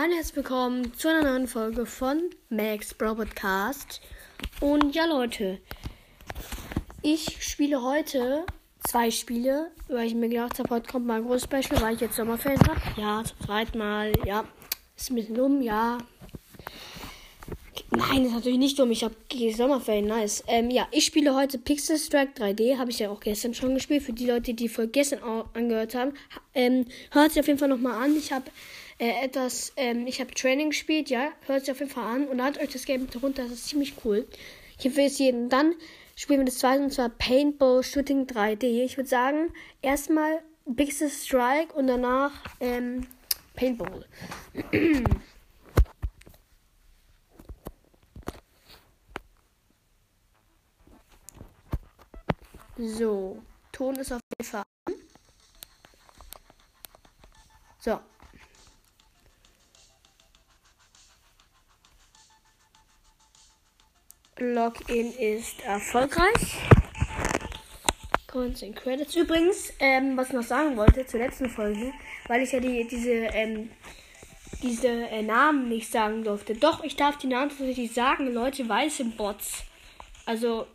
Hallo, herzlich willkommen zu einer neuen Folge von Max Bro Podcast. Und ja, Leute, ich spiele heute zwei Spiele, weil ich mir gedacht habe, heute kommt mal ein großes Special, weil ich jetzt Sommerferien habe. Ja, zum zweiten Mal, ja. Ist ein bisschen dumm, ja. Nein, ist natürlich nicht dumm. Ich habe Sommerferien, nice. Ähm, ja, ich spiele heute Pixel Strike 3D. Habe ich ja auch gestern schon gespielt. Für die Leute, die vor gestern angehört haben, ähm, hört sich auf jeden Fall nochmal an. Ich habe äh, etwas, ähm, ich habe Training gespielt, ja. Hört sich auf jeden Fall an und ladet euch das Game bitte runter. Das ist ziemlich cool. Ich empfehle es jedem. Dann spielen wir das zweite und zwar Paintball Shooting 3D. Ich würde sagen, erstmal Pixel Strike und danach ähm, Paintball. So, Ton ist auf jeden Fall an. So. Login ist erfolgreich. Content Credits. Übrigens, ähm, was ich noch sagen wollte zur letzten Folge, weil ich ja die, diese, ähm, diese äh, Namen nicht sagen durfte. Doch, ich darf die Namen tatsächlich sagen, Leute, weiße Bots. Also,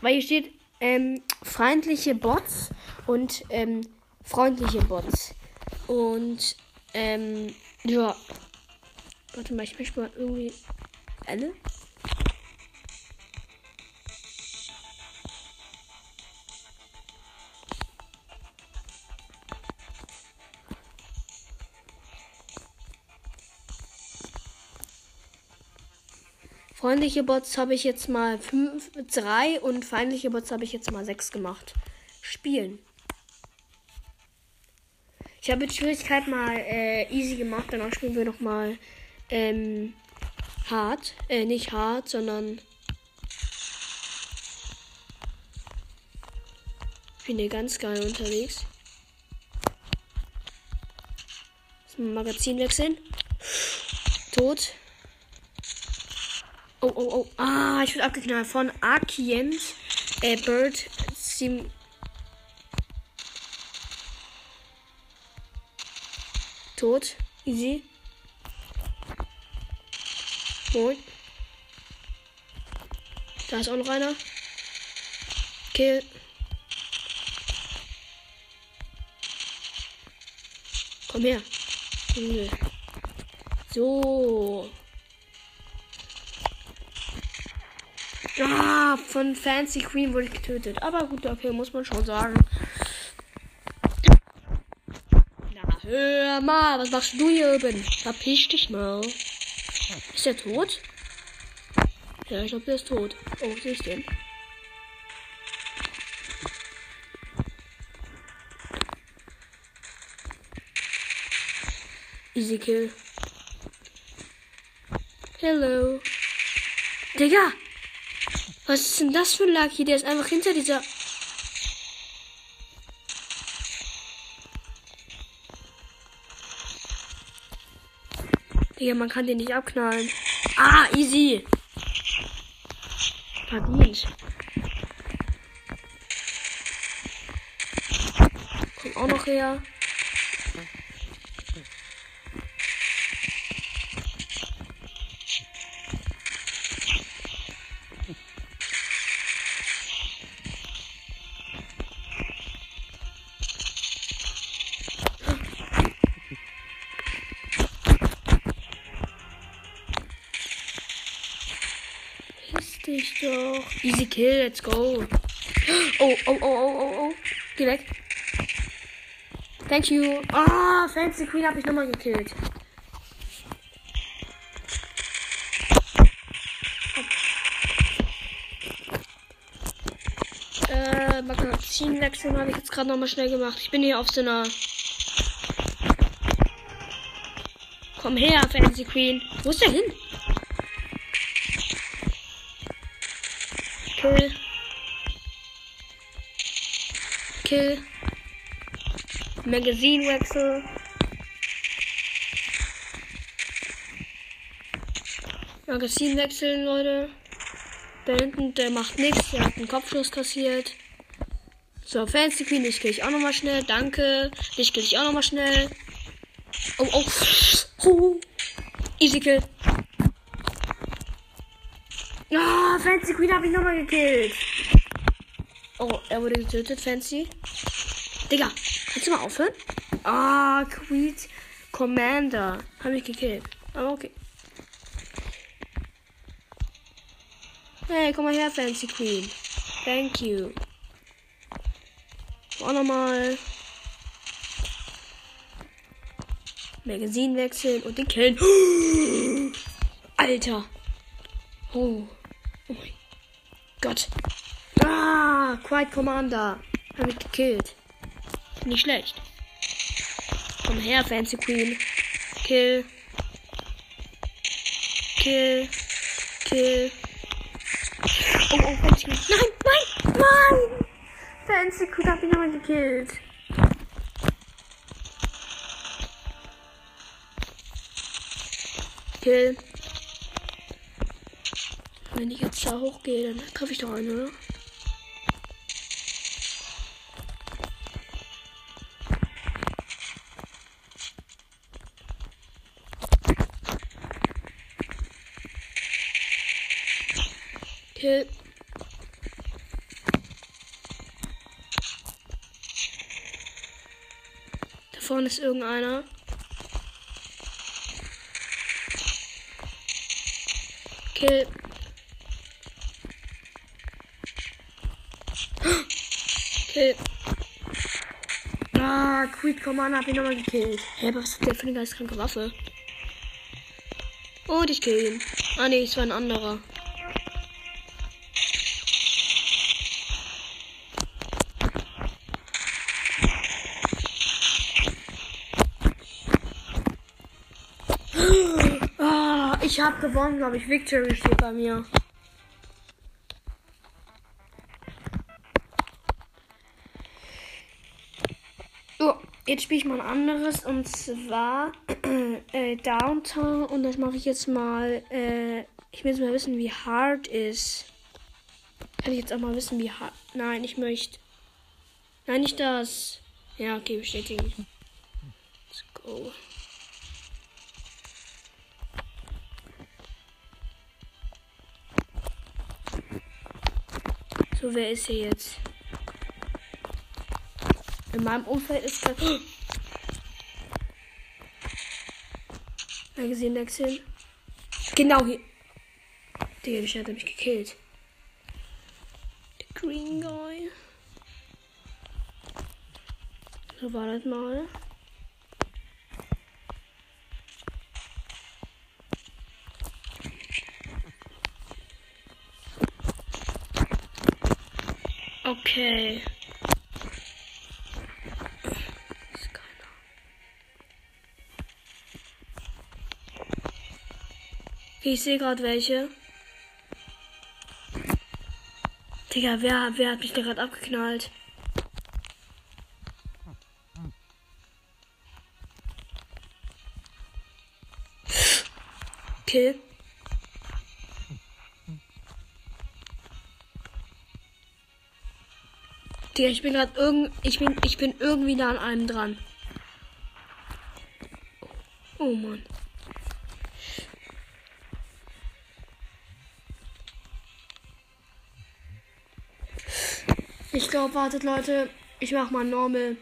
weil hier steht ähm, feindliche Bots und ähm, freundliche Bots. Und ähm, ja. Warte mal, ich möchte mal irgendwie. Alle? Freundliche Bots habe ich jetzt mal 5, 3 und feindliche Bots habe ich jetzt mal 6 gemacht. Spielen. Ich habe die Schwierigkeit mal äh, easy gemacht, danach spielen wir nochmal ähm, hart. Äh, nicht hart, sondern. Ich bin hier ganz geil unterwegs. Magazin wechseln. Tot. Oh, oh, oh. Ah, ich wurde abgeknallt von Arkient. Äh, Bird Sim. Tot. Easy. Moin. Da ist auch noch einer. Kill. Komm her. So. Ja, von Fancy Queen wurde ich getötet. Aber gut, okay, muss man schon sagen. Na, hör mal, was machst du hier oben? Verpiss dich mal. Ist der tot? Ja, ich glaube, der ist tot. Oh, sehe ich den? Easy Kill. Hello. Digga! Was ist denn das für ein Lucky? Der ist einfach hinter dieser. Digga, man kann den nicht abknallen. Ah, easy. Verdient. Kommt auch noch her. Easy kill, let's go. Oh, oh, oh, oh, oh, oh. Geh weg. Thank you. Ah, oh, Fancy Queen habe ich nochmal gekillt. Äh, Magazinwechsel habe ich jetzt gerade nochmal schnell gemacht. Ich bin hier auf so einer. Komm her, Fancy Queen. Wo ist der hin? Kill. Kill. Magazinwechsel. Magazin wechseln, Leute. Da hinten, der macht nichts. Der hat einen Kopfschuss kassiert. So, Fancy Queen, ich kill ich auch nochmal schnell. Danke. Ich kill ich auch nochmal schnell. Oh, oh. Oh. Easy Kill. Ah, oh, Fancy Queen habe ich nochmal gekillt. Oh, er wurde getötet, Fancy. Digga, kannst du mal aufhören? Ah, Queen Commander. Habe ich gekillt. Aber okay. Hey, komm mal her, Fancy Queen. Thank you. Auch nochmal. Magazin wechseln und den killen. Alter. Oh. Gott. Ah, Quiet Commander. Hab ich gekillt. Nicht schlecht. Komm her, Fancy Queen. Kill. Kill. Kill. Oh, oh, Fancy Queen. Nein, nein, nein! Fancy Queen hab ich nochmal gekillt. Kill. Wenn ich jetzt da hochgehe, dann treffe ich doch einen, oder? Da vorne ist irgendeiner. Kill. Kill. Ah, Quick Commander hab ich nochmal gekillt. Hä, aber was hat der für eine geistkranke Waffe? Und ich kill ihn. Ah ne, es war ein anderer. Ah, ich hab gewonnen, glaube ich. Victory steht bei mir. So, jetzt spiele ich mal ein anderes und zwar äh, Downtown und das mache ich jetzt mal. Äh, ich will jetzt mal wissen, wie hart ist. Kann ich jetzt auch mal wissen, wie hart. Nein, ich möchte. Nein, nicht das. Ja, okay, bestätigen. Let's go. So, wer ist hier jetzt? In meinem Umfeld ist das. Magazin wechseln. Genau hier. Der mich hat mich gekillt. Der Green Guy. So war das mal. Ich sehe gerade welche. Digga, wer, wer hat mich da gerade abgeknallt? Kill. Digga, ich bin gerade irgend. Ich bin, ich bin irgendwie da an einem dran. Oh Mann. Ich glaube, wartet Leute, ich mach mal normal.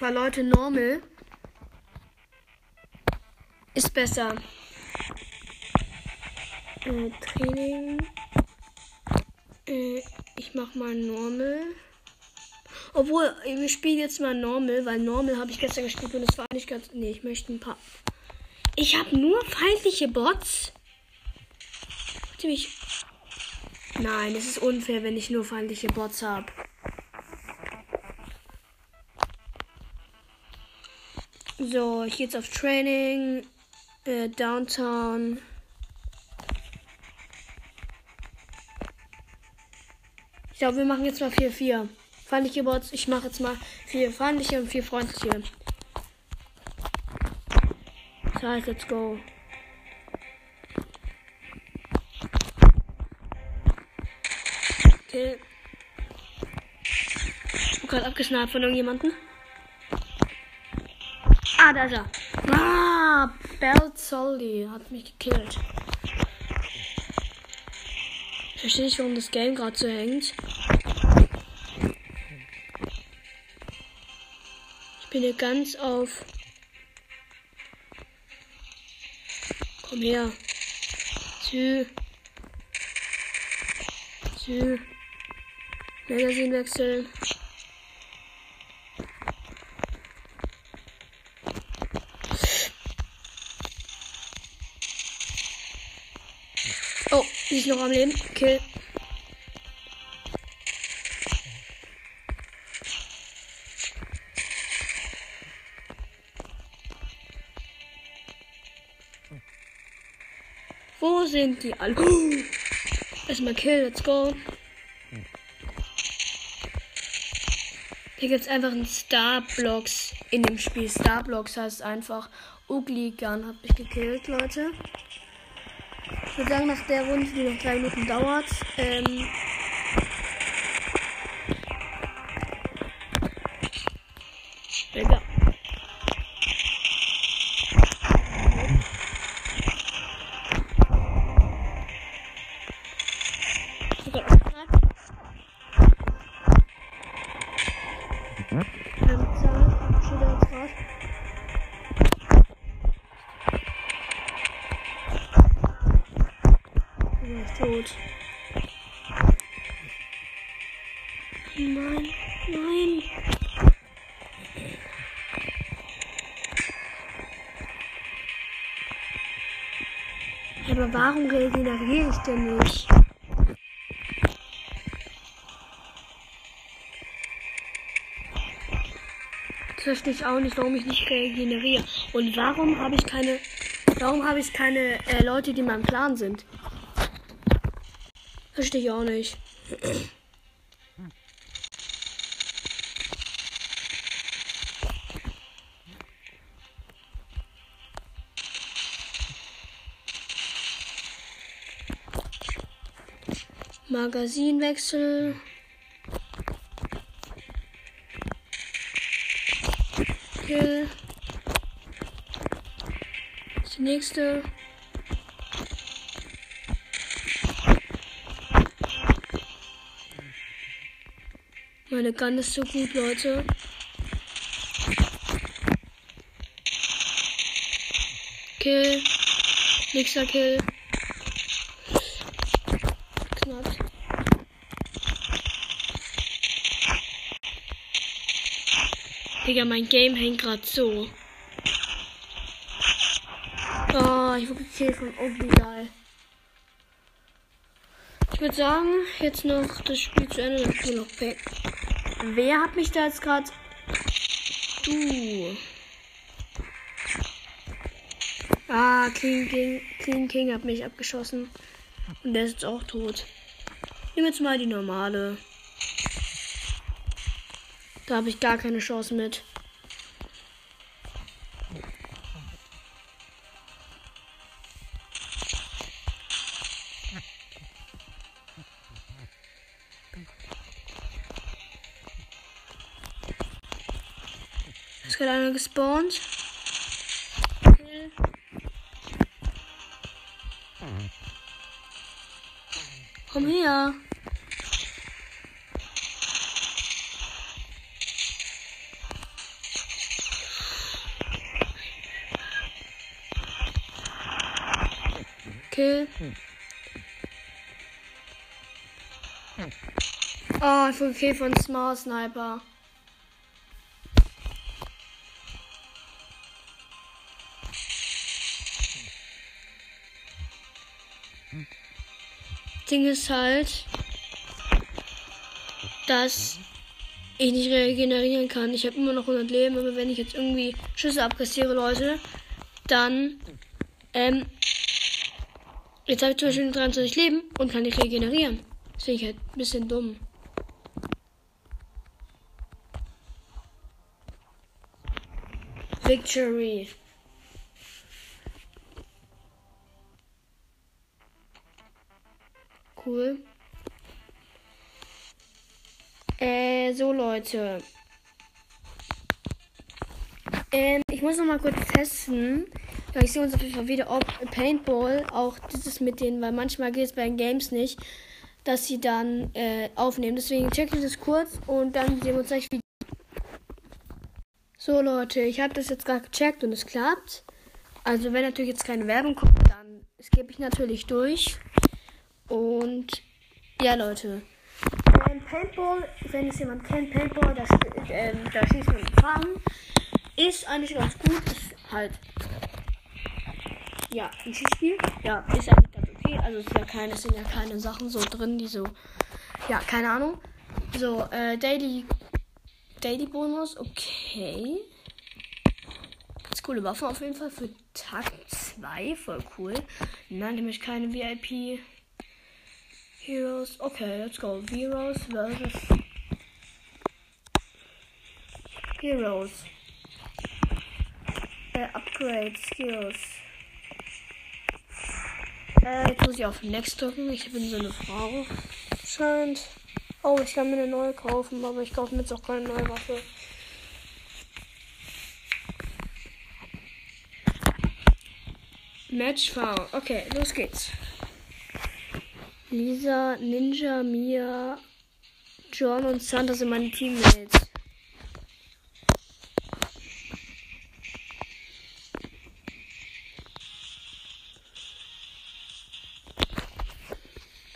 Weil Leute, normal ist besser. Äh, Training. Äh, ich mach mal normal. Obwohl, wir spielen jetzt mal normal, weil normal habe ich gestern gespielt und es war nicht ganz. Nee, ich möchte ein paar. Ich habe nur feindliche Bots. Warte mich. Nein, es ist unfair, wenn ich nur feindliche Bots habe. So, ich gehe jetzt auf Training. Äh, Downtown. Ich glaube, wir machen jetzt mal 4-4. Feindliche Bots. Ich mache jetzt mal 4 feindliche und 4 freundliche. Das heißt, let's go. Gerade abgeschnallt von irgendjemandem. Ah, da ist er. Ah, Bell Soldi hat mich gekillt. Ich verstehe nicht, warum das Game gerade so hängt. Ich bin hier ganz auf. Komm her. Tschü. Tschü. Magazin wechseln. Ist noch am Leben. Kill. Wo sind die alle? Oh. Erstmal Kill, let's go. Hier gibt es einfach einen Starblocks in dem Spiel. Starblocks heißt einfach Ugly Gun hat mich gekillt, Leute. Ich würde sagen, nach der Runde, die noch drei Minuten dauert, ähm, tot. Nein, nein. Aber warum regeneriere ich denn nicht? Das verstehe ich auch nicht, warum ich nicht regeneriere. Und warum habe ich keine. Warum habe ich keine äh, Leute, die in meinem Clan sind? Verstehe ich auch nicht. Magazinwechsel. Kill. Das nächste. Meine Gun ist so gut, Leute. Kill. Nächster Kill. Knapp. Digga, mein Game hängt gerade so. Oh, ich wurde gekillt von geil. Ich würde sagen, jetzt noch das Spiel zu Ende, dann spielen wir noch Pack. Wer hat mich da jetzt gerade? Du. Ah, Clean King, Clean King hat mich abgeschossen. Und der ist jetzt auch tot. Nehmen jetzt mal die normale. Da habe ich gar keine Chance mit. Komm her. Kill. Oh, ich wurde gekillt von Smart Sniper. Ding ist halt, dass ich nicht regenerieren kann. Ich habe immer noch 100 Leben, aber wenn ich jetzt irgendwie Schüsse abkassiere, Leute, dann, ähm, jetzt habe ich zum Beispiel 23 Leben und kann nicht regenerieren. Das finde ich halt ein bisschen dumm. Victory. Cool. Äh, so Leute. Ähm, ich muss noch mal kurz testen. Ich sehe uns auf jeden Fall wieder, ob Paintball auch dieses mit denen, weil manchmal geht es bei den Games nicht, dass sie dann äh, aufnehmen. Deswegen check ich das kurz und dann sehen wir uns gleich wieder. So Leute, ich habe das jetzt gerade gecheckt und es klappt. Also wenn natürlich jetzt keine Werbung kommt, dann skippe ich natürlich durch. Und ja Leute. Ähm, Paintball, wenn es jemand kennt, Paintball, das, äh, da schießt man Farben. Ist eigentlich ganz gut. Ist halt ja, ein Schießspiel. Ja, ist eigentlich ganz okay. Also es, ist ja keine, sind ja keine Sachen so drin, die so. Ja, keine Ahnung. So, äh, Daily. Daily Bonus, okay. Ganz coole Waffe auf jeden Fall für Tag 2. Voll cool. Nein, nämlich keine VIP. Heroes. Okay, let's go. Heroes versus. Heroes. Äh, Upgrade Skills. Äh, jetzt muss ich auf Next drücken. Ich bin so eine Frau. Scheint. Oh, ich kann mir eine neue kaufen, aber ich kaufe mir jetzt auch keine neue Waffe. Match V. Okay, los geht's. Lisa, Ninja, Mia, John und Santa sind meine Teammates.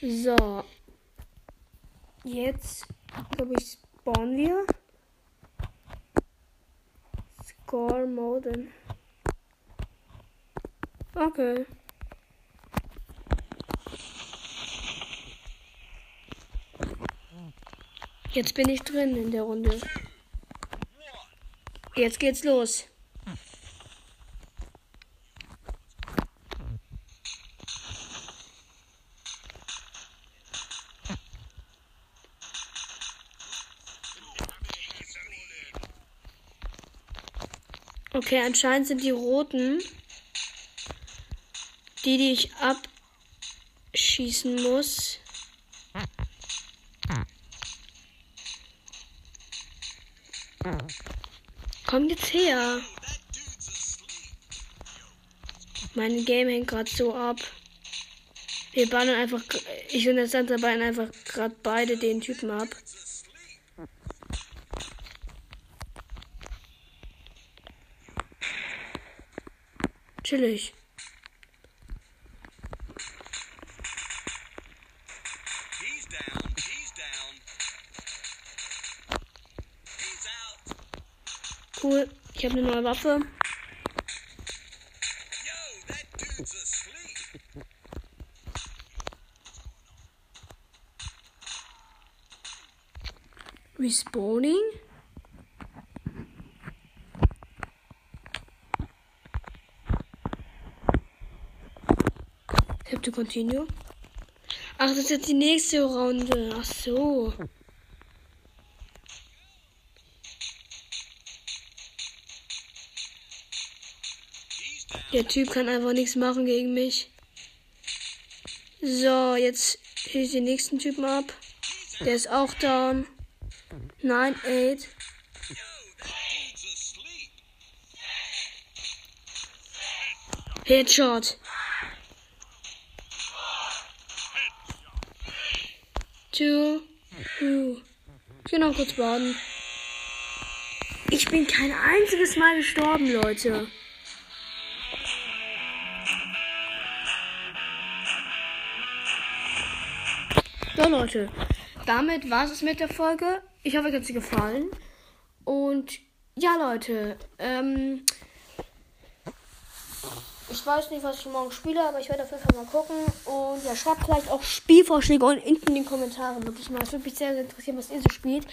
So. Jetzt, glaube ich, spawnen wir. Score Mode. Okay. Jetzt bin ich drin in der Runde. Jetzt geht's los. Okay, anscheinend sind die roten die, die ich abschießen muss. Kommt jetzt her. Mein Game hängt gerade so ab. Wir bannen einfach. Ich und der Santa bannen einfach gerade beide den Typen ab. Chillig. Cool. Ich habe eine neue Waffe. Respawning? Habe to continue. Ach, das ist jetzt die nächste Runde. Ach so. Der Typ kann einfach nichts machen gegen mich. So, jetzt schieße ich den nächsten Typen ab. Der ist auch down. 9, 8. Headshot. Two. Two. Ich geh noch kurz baden. Ich bin kein einziges Mal gestorben, Leute. So Leute, damit war es mit der Folge. Ich hoffe, euch hat sie gefallen. Und ja Leute, ähm, ich weiß nicht, was ich morgen spiele, aber ich werde auf jeden Fall mal gucken. Und ja, schreibt vielleicht auch Spielvorschläge unten in den Kommentaren. Wirklich mal. Es würde mich sehr, sehr interessieren, was ihr so spielt.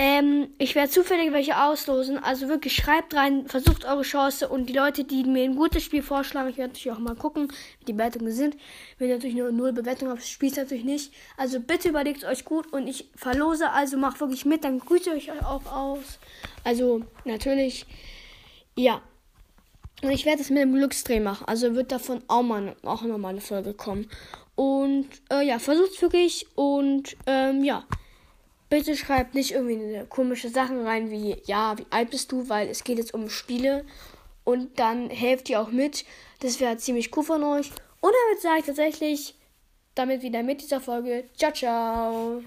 Ähm, ich werde zufällig welche auslosen. Also wirklich schreibt rein, versucht eure Chance und die Leute, die mir ein gutes Spiel vorschlagen, ich werde natürlich auch mal gucken, wie die Bewertungen sind. Wenn natürlich nur null Bewertungen auf das Spiel natürlich nicht. Also bitte überlegt euch gut und ich verlose, also macht wirklich mit, dann grüße ich euch auch aus. Also natürlich, ja. Und ich werde es mit dem Glücksdreh machen. Also wird davon auch mal auch nochmal eine Folge kommen. Und äh, ja, versucht wirklich und ähm, ja. Bitte schreibt nicht irgendwie komische Sachen rein wie, ja, wie alt bist du, weil es geht jetzt um Spiele. und dann helft ihr auch mit. Das wäre ziemlich cool von euch. Und damit sage ich tatsächlich damit wieder mit dieser Folge. Ciao, ciao.